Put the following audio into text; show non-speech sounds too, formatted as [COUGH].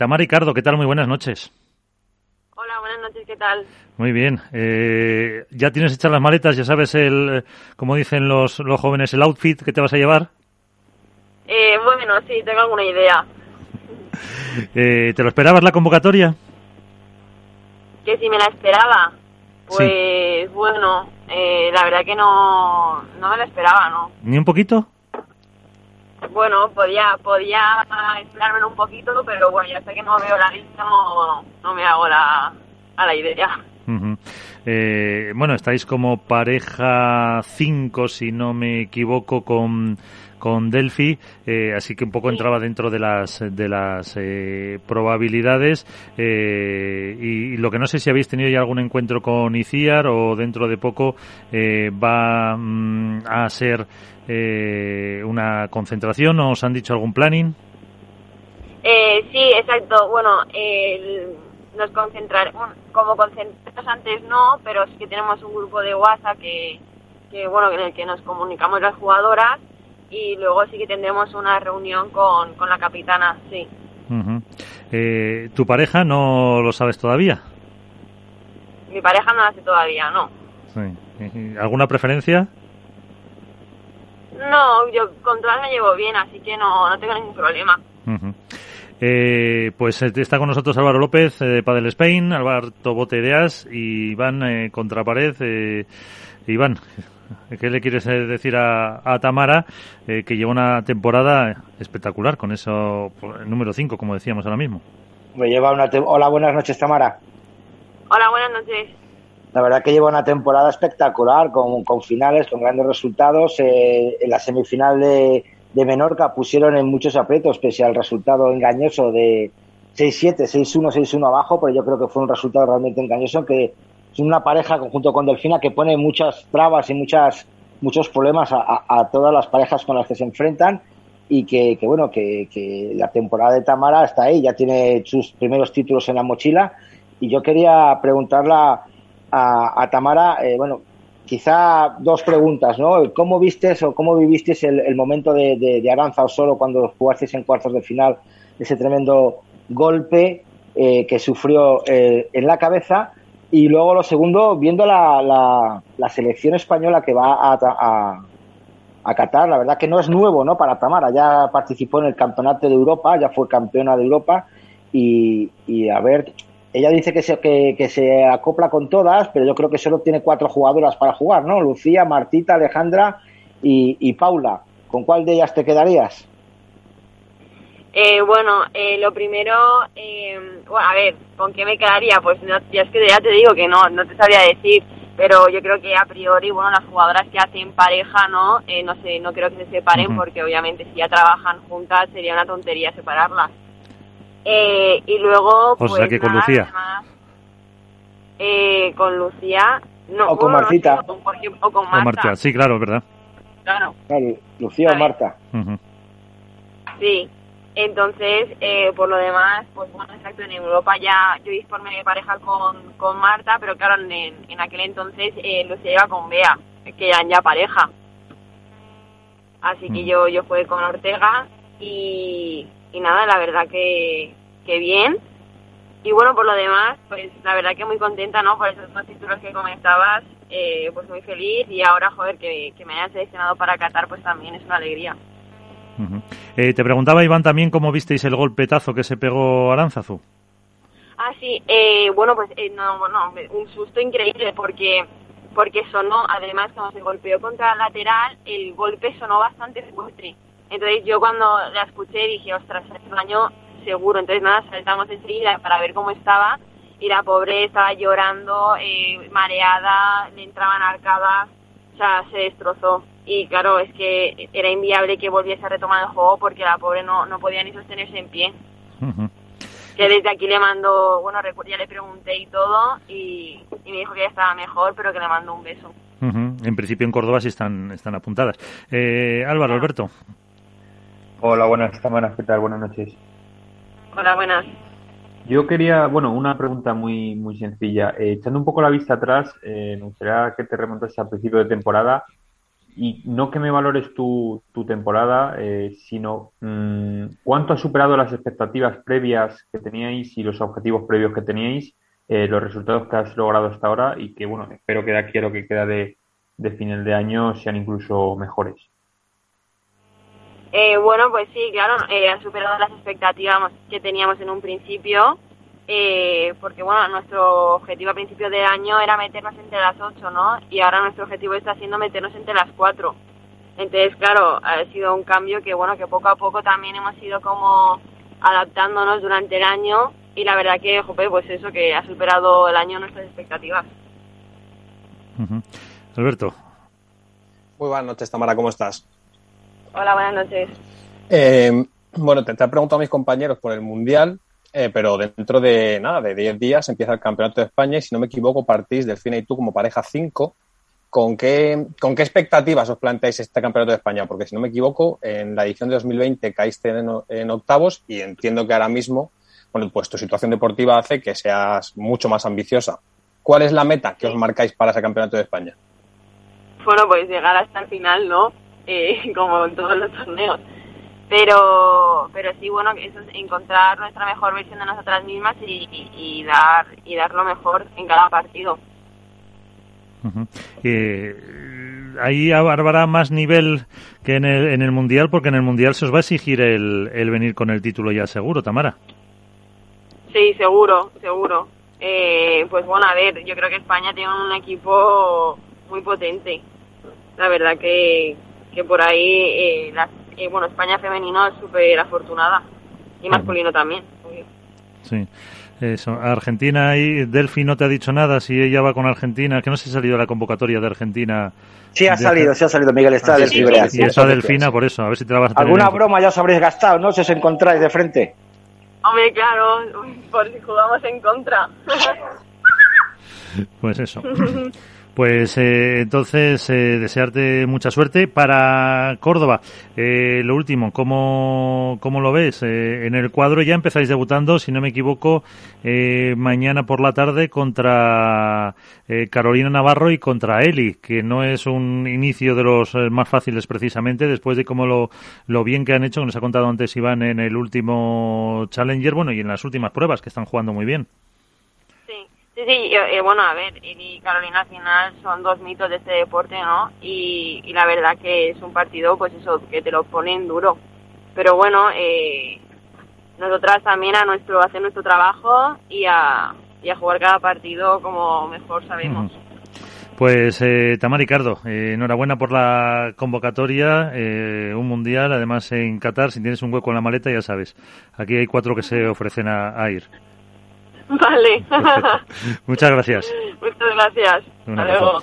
Tamara Ricardo, ¿qué tal? Muy buenas noches. Hola, buenas noches, ¿qué tal? Muy bien. Eh, ¿Ya tienes hechas las maletas? ¿Ya sabes, el, como dicen los, los jóvenes, el outfit que te vas a llevar? Eh, bueno, sí, tengo alguna idea. [LAUGHS] Eh, ¿Te lo esperabas la convocatoria? Que si me la esperaba. Pues bueno, eh, la verdad que no, no me la esperaba, ¿no? ¿Ni un poquito? Bueno, podía, podía esperarme un poquito, pero bueno, ya hasta que no veo la lista no, no me hago la, a la idea. Eh, bueno, estáis como pareja 5, si no me equivoco, con con Delphi, eh, así que un poco entraba dentro de las de las eh, probabilidades eh, y, lo que no sé si habéis tenido ya algún encuentro con ICIAR o dentro de poco va mm, a ser una concentración o os han dicho algún planning. sí, exacto. Bueno, nos concentrar, como concentrados antes no, pero sí que tenemos un grupo de WhatsApp que, que bueno, en el que nos comunicamos las jugadoras y luego sí que tendremos una reunión con, con la capitana, sí. eh, ¿Tu pareja no lo sabes todavía? Mi pareja no lo hace todavía, no. Sí. ¿Alguna preferencia? No, yo con todas me llevo bien, así que no, no tengo ningún problema. Eh, pues eh, está con nosotros Álvaro López eh, de Padel Spain, Alberto Botedeas y Iván eh, Contrapared. Eh, Iván, [LAUGHS] ¿Qué le quieres decir a, Tamara eh, que lleva una temporada espectacular con eso, el número 5, como decíamos ahora mismo? Me lleva una Hola, buenas noches, Tamara. Hola, buenas noches. La verdad que lleva una temporada espectacular, con, con finales, con grandes resultados. Eh, en la semifinal de, de Menorca pusieron en muchos aprietos, pese al resultado engañoso de 6-7, 6-1, 6-1 abajo, pero yo creo que fue un resultado realmente engañoso que es una pareja junto con Delfina que pone muchas trabas y muchas muchos problemas a, todas las parejas con las que se enfrentan y que, bueno que, la temporada de Tamara está ahí ya tiene sus primeros títulos en la mochila. Y yo quería preguntarla a, Tamara eh, bueno quizá dos preguntas no cómo vistes o cómo viviste el, momento de, de, Aranza o solo cuando jugasteis en cuartos de final ese tremendo golpe eh, que sufrió eh, en la cabeza y luego lo segundo, viendo la, la, selección española que va a, a, a, Qatar, la verdad que no es nuevo ¿no? para Tamara, ya participó en el Campeonato de Europa, ya fue campeona de Europa y, y a ver, ella dice que se, que, que, se acopla con todas, pero yo creo que solo tiene cuatro jugadoras para jugar, ¿no? Lucía, Martita, Alejandra y, y Paula. ¿Con cuál de ellas te quedarías? Eh, bueno, eh, lo primero, eh, bueno, a ver, ¿con qué me quedaría? Pues ya es que ya te digo que no, no te sabría decir, pero yo creo que a priori, bueno, las jugadoras que hacen pareja, ¿no? Eh, no sé, no creo que se separen porque obviamente si ya trabajan juntas sería una tontería separarlas. Eh, y luego, pues, o sea que con Lucía. eh, con Lucía, no. O con Marcita. o, con, Marta. Sí, claro, verdad. Claro. Lucía o Marta. Sí. Entonces, eh, por lo demás, pues bueno, exacto, en Europa ya yo formé de pareja con, con Marta, pero claro, en, en aquel entonces eh, Lucía iba con Bea, que eran ya pareja. Así que mm. yo yo fui con Ortega y, y nada, la verdad que, que bien. Y bueno, por lo demás, pues la verdad que muy contenta, ¿no? Por esos dos títulos que comentabas, eh, pues muy feliz y ahora, joder, que, que me hayan seleccionado para Qatar, pues también es una alegría. Eh, te preguntaba, Iván, también cómo visteis el golpetazo que se pegó Aranzazu. Ah, sí, eh, bueno, pues eh, no, un susto increíble porque porque sonó, además cuando se golpeó contra el lateral, el golpe sonó bastante fuerte. Entonces yo cuando la escuché dije, ostras, se baño seguro. Entonces nada, saltamos enseguida para ver cómo estaba y la pobre estaba llorando, mareada, le entraban arcadas, o sea, se destrozó y claro, es que era inviable que volviese a retomar el juego porque la pobre no, no podía ni sostenerse en pie. Que desde aquí le mando, bueno, ya le pregunté y todo y, me dijo que ya estaba mejor, pero que le mando un beso. En principio en Córdoba sí están, están apuntadas. Eh, Álvaro, Alberto. Hola, buenas semanas, ¿qué tal? Buenas noches. Hola, buenas. Yo quería, bueno, una pregunta muy muy sencilla. Eh, echando un poco la vista atrás, eh, me gustaría que te remontases al principio de temporada y no que me valores tu, tu temporada, eh, sino mm, cuánto ha superado las expectativas previas que teníais y los objetivos previos que teníais, eh, los resultados que has logrado hasta ahora y que, bueno, espero que de aquí a lo que queda de, de final de año sean incluso mejores. Eh, bueno, pues sí, claro, eh, ha superado las expectativas que teníamos en un principio, eh, porque bueno, nuestro objetivo a principio de año era meternos entre las ocho, ¿no? Y ahora nuestro objetivo está siendo meternos entre las cuatro. Entonces, claro, ha sido un cambio que bueno, que poco a poco también hemos ido como adaptándonos durante el año y la verdad que, jope, pues eso, que ha superado el año nuestras expectativas. Alberto. Muy buenas noches, Tamara, ¿cómo estás? Hola, buenas noches. Eh, bueno, te, te he preguntado a mis compañeros por el Mundial, eh, pero dentro de nada, de 10 días empieza el Campeonato de España y si no me equivoco partís Delfina y tú como pareja 5. ¿Con qué, ¿Con qué expectativas os planteáis este Campeonato de España? Porque si no me equivoco, en la edición de 2020 caíste en, en octavos y entiendo que ahora mismo, bueno, pues tu situación deportiva hace que seas mucho más ambiciosa. ¿Cuál es la meta que os marcáis para ese Campeonato de España? Bueno, pues llegar hasta el final, ¿no? Eh, [LAUGHS] como en todos los torneos. Pero, pero sí, bueno, eso es encontrar nuestra mejor versión de nosotras mismas y, y, y dar y dar lo mejor en cada partido. Uh-huh. Eh, ahí habrá más nivel que en el, en el Mundial, porque en el Mundial se os va a exigir el, el venir con el título ya seguro, Tamara. Sí, seguro, seguro. Eh, pues bueno, a ver, yo creo que España tiene un equipo muy potente. La verdad que, que por ahí, eh, la, eh, bueno, España femenino es súper afortunada y masculino también. Obvio. Sí. Eso. Argentina y Delphi no te ha dicho nada si ella va con Argentina, que no se ha salido la convocatoria de Argentina. Sí ha salido, sí ha salido Miguel, está Ah, del sí, Fibrea. Y esa Delfina, por eso, a ver si te la vas a tener. Alguna broma ya os habréis gastado, ¿no? Si os encontráis de frente. Hombre, claro, por si jugamos en contra. Pues eso. [LAUGHS] Pues eh, entonces, eh, desearte mucha suerte para Córdoba. Eh, lo último, ¿cómo, cómo lo ves? Eh, en el cuadro ya empezáis debutando, si no me equivoco, eh, mañana por la tarde contra eh, Carolina Navarro y contra Eli, que no es un inicio de los más fáciles precisamente, después de cómo lo, lo bien que han hecho, que nos ha contado antes Iván en el último Challenger, bueno, y en las últimas pruebas, que están jugando muy bien. Sí, sí, eh, bueno, a ver, y Carolina al final son dos mitos de este deporte, ¿no? Y, la verdad que es un partido, pues eso, que te lo ponen duro. Pero bueno, eh, nosotras también a nuestro, hacer nuestro trabajo y a, jugar cada partido como mejor sabemos. Pues eh, Tamara Ricardo, eh, enhorabuena por la convocatoria, eh, un mundial, además en Qatar, si tienes un hueco en la maleta ya sabes, aquí hay cuatro que se ofrecen a, a ir. Vale. [LAUGHS] Muchas gracias. Muchas gracias. Hasta luego.